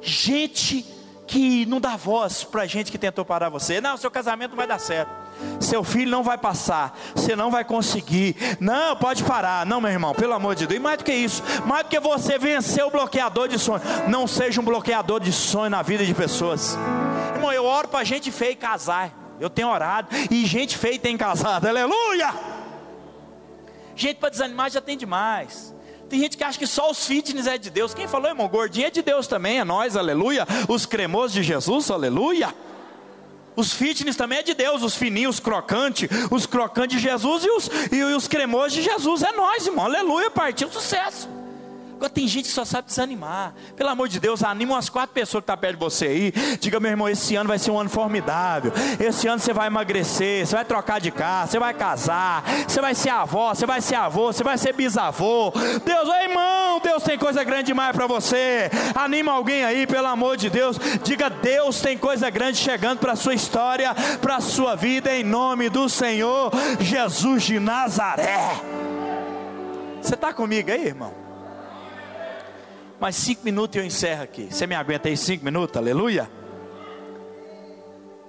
Gente que não dá voz para gente que tentou parar você. Não, seu casamento não vai dar certo. Seu filho não vai passar. Você não vai conseguir. Não, pode parar. Não, meu irmão, pelo amor de Deus. E mais do que isso, mais do que você vencer o bloqueador de sonho, não seja um bloqueador de sonho na vida de pessoas. Irmão, eu oro para gente feia casar. Eu tenho orado. E gente feia tem casado. Aleluia! Gente para desanimar já tem demais. Tem gente que acha que só os fitness é de Deus. Quem falou, irmão? Gordinho é de Deus também, é nós, aleluia. Os cremosos de Jesus, aleluia. Os fitness também é de Deus, os fininhos, os crocantes, os crocantes de Jesus e os, e os cremosos de Jesus. É nós, irmão, aleluia, partiu sucesso. Agora tem gente que só sabe desanimar. Pelo amor de Deus, anima umas quatro pessoas que estão tá perto de você aí. Diga, meu irmão, esse ano vai ser um ano formidável. Esse ano você vai emagrecer, você vai trocar de casa, você vai casar, você vai ser avó, você vai ser avô, você vai ser bisavô. Deus, ô irmão, Deus tem coisa grande demais para você. Anima alguém aí, pelo amor de Deus. Diga, Deus tem coisa grande chegando para a sua história, para a sua vida, em nome do Senhor Jesus de Nazaré. Você está comigo aí, irmão? Mais cinco minutos e eu encerro aqui. Você me aguenta aí cinco minutos? Aleluia.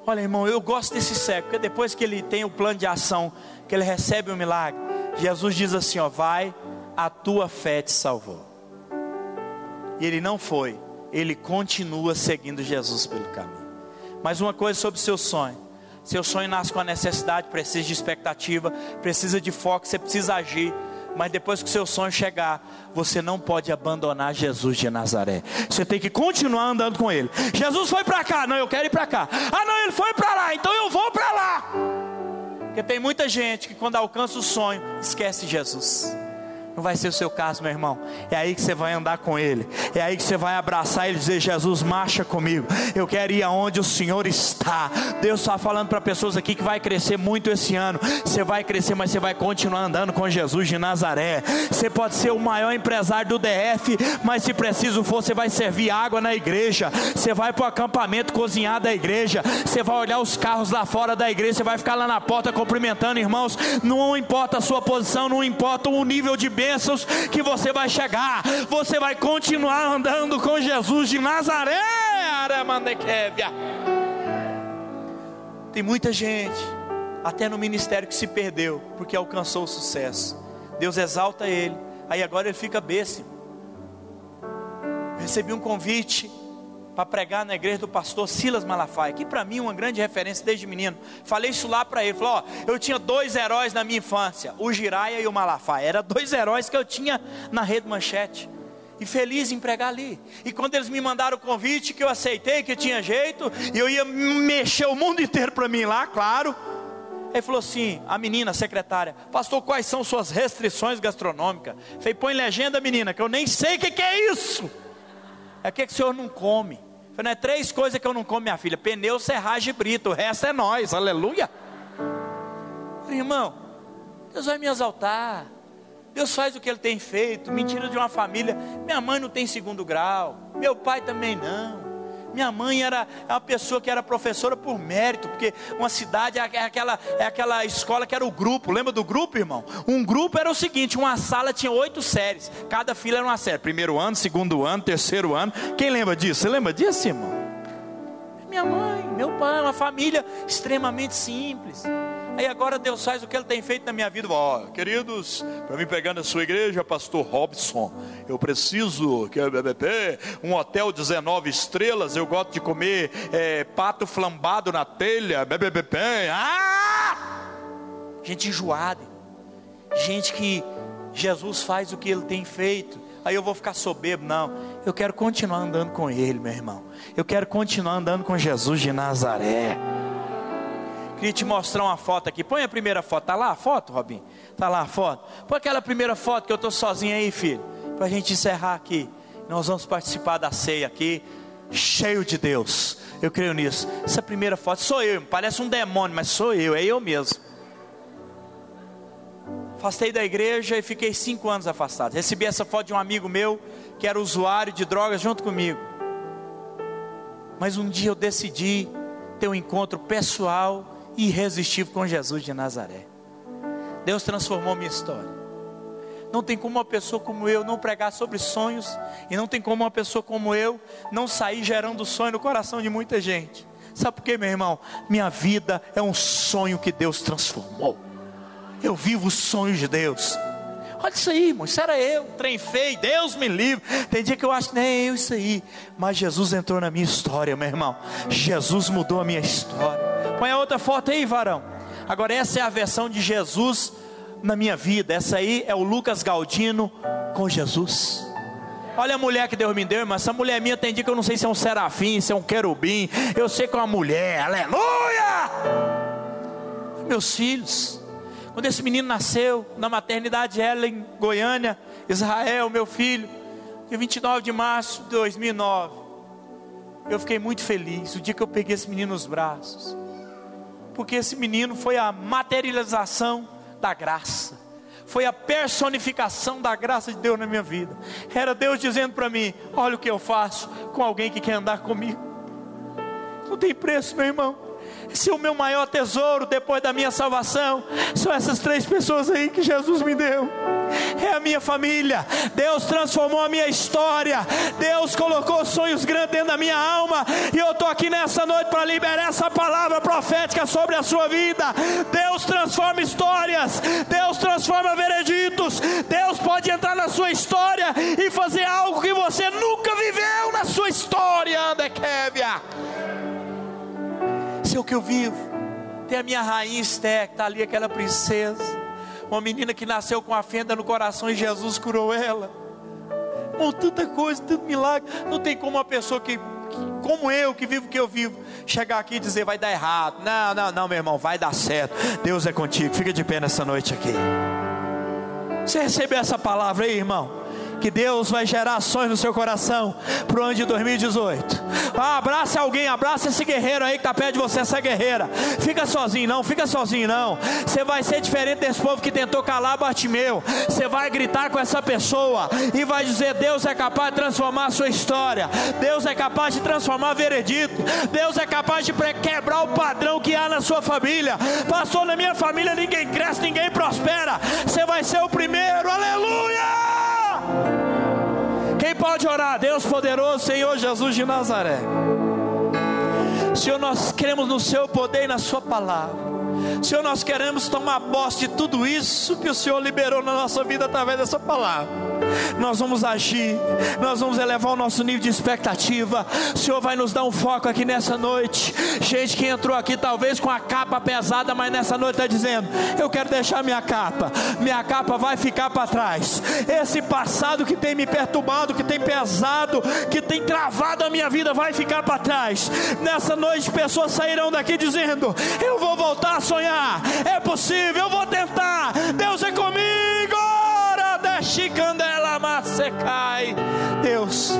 Olha, irmão, eu gosto desse cego, porque depois que ele tem o plano de ação, que ele recebe o milagre, Jesus diz assim: Ó, vai, a tua fé te salvou. E ele não foi, ele continua seguindo Jesus pelo caminho. Mas uma coisa sobre o seu sonho: seu sonho nasce com a necessidade, precisa de expectativa, precisa de foco, você precisa agir mas depois que seu sonho chegar, você não pode abandonar Jesus de Nazaré. Você tem que continuar andando com Ele. Jesus foi para cá, não, eu quero ir para cá. Ah, não, ele foi para lá, então eu vou para lá. Porque tem muita gente que quando alcança o sonho, esquece Jesus. Não vai ser o seu caso, meu irmão. É aí que você vai andar com Ele. É aí que você vai abraçar Ele e dizer: Jesus, marcha comigo. Eu quero ir aonde o Senhor está. Deus está falando para pessoas aqui que vai crescer muito esse ano. Você vai crescer, mas você vai continuar andando com Jesus de Nazaré. Você pode ser o maior empresário do DF, mas se preciso for, você vai servir água na igreja. Você vai para o acampamento cozinhar da igreja. Você vai olhar os carros lá fora da igreja. Você vai ficar lá na porta cumprimentando irmãos. Não importa a sua posição, não importa o nível de bênçãos que você vai chegar. Você vai continuar andando com Jesus de Nazaré. Tem muita gente, até no ministério, que se perdeu porque alcançou o sucesso. Deus exalta ele, aí agora ele fica bêssimo. Recebi um convite para pregar na igreja do pastor Silas Malafaia, que para mim é uma grande referência desde menino. Falei isso lá para ele, falou, ó, eu tinha dois heróis na minha infância, o Giraia e o Malafaia. Era dois heróis que eu tinha na rede manchete. E feliz em pregar ali. E quando eles me mandaram o convite, que eu aceitei, que tinha jeito, e eu ia mexer o mundo inteiro para mim lá, claro. Ele falou assim: a menina, a secretária, pastor, quais são suas restrições gastronômicas? Falei, põe legenda, menina, que eu nem sei o que, que é isso. É o que, que o senhor não come? Falei, é três coisas que eu não como, minha filha: pneu, serragem e brito. O resto é nós, aleluia. Falei, irmão, Deus vai me exaltar. Deus faz o que Ele tem feito. Mentira de uma família. Minha mãe não tem segundo grau. Meu pai também não. Minha mãe era uma pessoa que era professora por mérito, porque uma cidade é, é aquela, é aquela escola que era o grupo. Lembra do grupo, irmão? Um grupo era o seguinte: uma sala tinha oito séries, cada fila era uma série. Primeiro ano, segundo ano, terceiro ano. Quem lembra disso? Você lembra disso, irmão? Minha mãe, meu pai, uma família extremamente simples. Aí agora Deus faz o que Ele tem feito na minha vida. Ó, oh, queridos, para mim pegar na sua igreja, Pastor Robson, eu preciso que um hotel 19 estrelas. Eu gosto de comer é, pato flambado na telha. Ah! Gente enjoada, gente que Jesus faz o que Ele tem feito. Aí eu vou ficar soberbo, não. Eu quero continuar andando com Ele, meu irmão. Eu quero continuar andando com Jesus de Nazaré. Queria te mostrar uma foto aqui. Põe a primeira foto. Tá lá a foto, Robin? Tá lá a foto? Põe aquela primeira foto que eu tô sozinho aí, filho. Para a gente encerrar aqui. Nós vamos participar da ceia aqui. Cheio de Deus. Eu creio nisso. Essa primeira foto sou eu. Parece um demônio, mas sou eu. É eu mesmo. Afastei da igreja e fiquei cinco anos afastado. Recebi essa foto de um amigo meu que era usuário de drogas junto comigo. Mas um dia eu decidi ter um encontro pessoal irresistível com Jesus de Nazaré. Deus transformou minha história. Não tem como uma pessoa como eu não pregar sobre sonhos, e não tem como uma pessoa como eu não sair gerando sonho no coração de muita gente. Sabe por quê, meu irmão? Minha vida é um sonho que Deus transformou. Eu vivo os sonhos de Deus. Olha isso aí, irmão. Isso era eu, trem feio, Deus me livre. Tem dia que eu acho que nem é eu isso aí. Mas Jesus entrou na minha história, meu irmão. Jesus mudou a minha história. Põe a outra foto aí, varão. Agora, essa é a versão de Jesus na minha vida. Essa aí é o Lucas Galdino com Jesus. Olha a mulher que Deus me deu, irmão. Essa mulher minha tem dia que eu não sei se é um serafim, se é um querubim. Eu sei que é uma mulher. Aleluia! Meus filhos. Quando esse menino nasceu, na maternidade ela em Goiânia, Israel, meu filho, dia 29 de março de 2009, eu fiquei muito feliz o dia que eu peguei esse menino nos braços, porque esse menino foi a materialização da graça, foi a personificação da graça de Deus na minha vida. Era Deus dizendo para mim: Olha o que eu faço com alguém que quer andar comigo. Não tem preço, meu irmão se o meu maior tesouro depois da minha salvação são essas três pessoas aí que Jesus me deu. É a minha família. Deus transformou a minha história. Deus colocou sonhos grandes dentro da minha alma. E eu estou aqui nessa noite para liberar essa palavra profética sobre a sua vida. Deus transforma histórias. Deus transforma vereditos. Deus pode entrar na sua história e fazer algo que você nunca viveu na sua história. Andekevia o que eu vivo. Tem a minha rainha Esther, que está ali, aquela princesa. Uma menina que nasceu com a fenda no coração e Jesus curou ela. Com tanta coisa, tanto milagre. Não tem como uma pessoa que, que, como eu, que vivo o que eu vivo, chegar aqui e dizer vai dar errado. Não, não, não, meu irmão, vai dar certo. Deus é contigo. Fica de pé nessa noite aqui. Você recebeu essa palavra aí, irmão? Que Deus vai gerar ações no seu coração para o ano de 2018. Ah, abraça alguém, abraça esse guerreiro aí que está perto de você, essa guerreira. Fica sozinho, não, fica sozinho, não. Você vai ser diferente desse povo que tentou calar Bartimeu. Você vai gritar com essa pessoa e vai dizer: Deus é capaz de transformar a sua história. Deus é capaz de transformar veredito. Deus é capaz de quebrar o padrão que há na sua família. Passou na minha família, ninguém cresce, ninguém prospera. Você vai ser o primeiro, aleluia! Quem pode orar? Deus poderoso, Senhor Jesus de Nazaré. Senhor, nós cremos no Seu poder e na Sua palavra. Senhor, nós queremos tomar posse de tudo isso que o Senhor liberou na nossa vida através dessa palavra. Nós vamos agir, nós vamos elevar o nosso nível de expectativa. O Senhor vai nos dar um foco aqui nessa noite. Gente que entrou aqui talvez com a capa pesada, mas nessa noite está dizendo: Eu quero deixar minha capa, minha capa vai ficar para trás. Esse passado que tem me perturbado, que tem pesado, que tem travado a minha vida, vai ficar para trás. Nessa noite, pessoas sairão daqui dizendo: Eu vou voltar a sonhar, é possível, eu vou tentar. Deus é comigo. Ora, deixe candela, cai. Deus,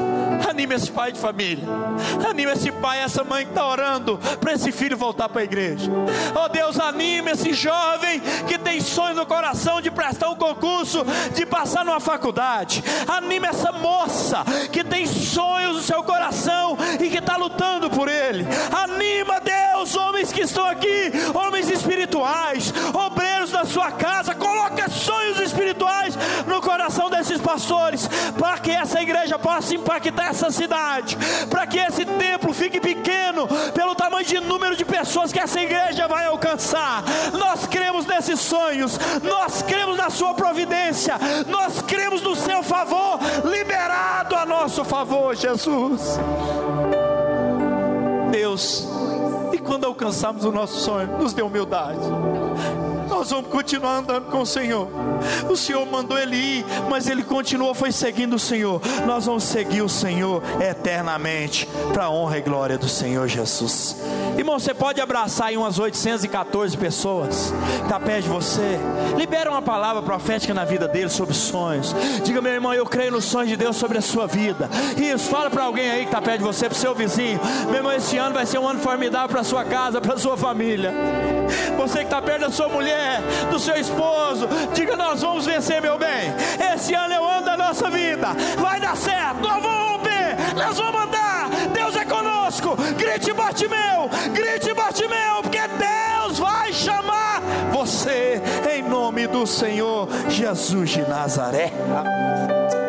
anime esse pai de família, anime esse pai, essa mãe que está orando para esse filho voltar para a igreja. Oh Deus, anime esse jovem que tem sonho no coração de prestar um concurso, de passar numa faculdade. Anime essa moça que tem sonhos no seu coração e que está lutando por ele. Anima, Deus, homens que estão aqui, homens espirituais, obreiros sua casa, coloca sonhos espirituais no coração desses pastores, para que essa igreja possa impactar essa cidade, para que esse templo fique pequeno pelo tamanho de número de pessoas que essa igreja vai alcançar. Nós cremos nesses sonhos, nós cremos na sua providência, nós cremos no seu favor liberado a nosso favor, Jesus. Deus, e quando alcançarmos o nosso sonho, nos dê humildade nós vamos continuar andando com o Senhor. O Senhor mandou ele ir, mas ele continuou, foi seguindo o Senhor. Nós vamos seguir o Senhor eternamente, para a honra e glória do Senhor Jesus. Irmão, você pode abraçar aí umas 814 pessoas que está perto de você. Libera uma palavra profética na vida dele sobre sonhos. Diga, meu irmão, eu creio no sonho de Deus sobre a sua vida. Isso, fala para alguém aí que está perto de você, para o seu vizinho. Meu irmão, esse ano vai ser um ano formidável para sua casa, para sua família. Você que está perto da sua mulher, do seu esposo, diga: Nós vamos vencer, meu bem. Esse ano é o ano da nossa vida. Vai dar certo, nós vamos romper, nós vamos andar. Deus é conosco. Grite, bate meu, grite, bate meu, porque Deus vai chamar você em nome do Senhor Jesus de Nazaré. Amém.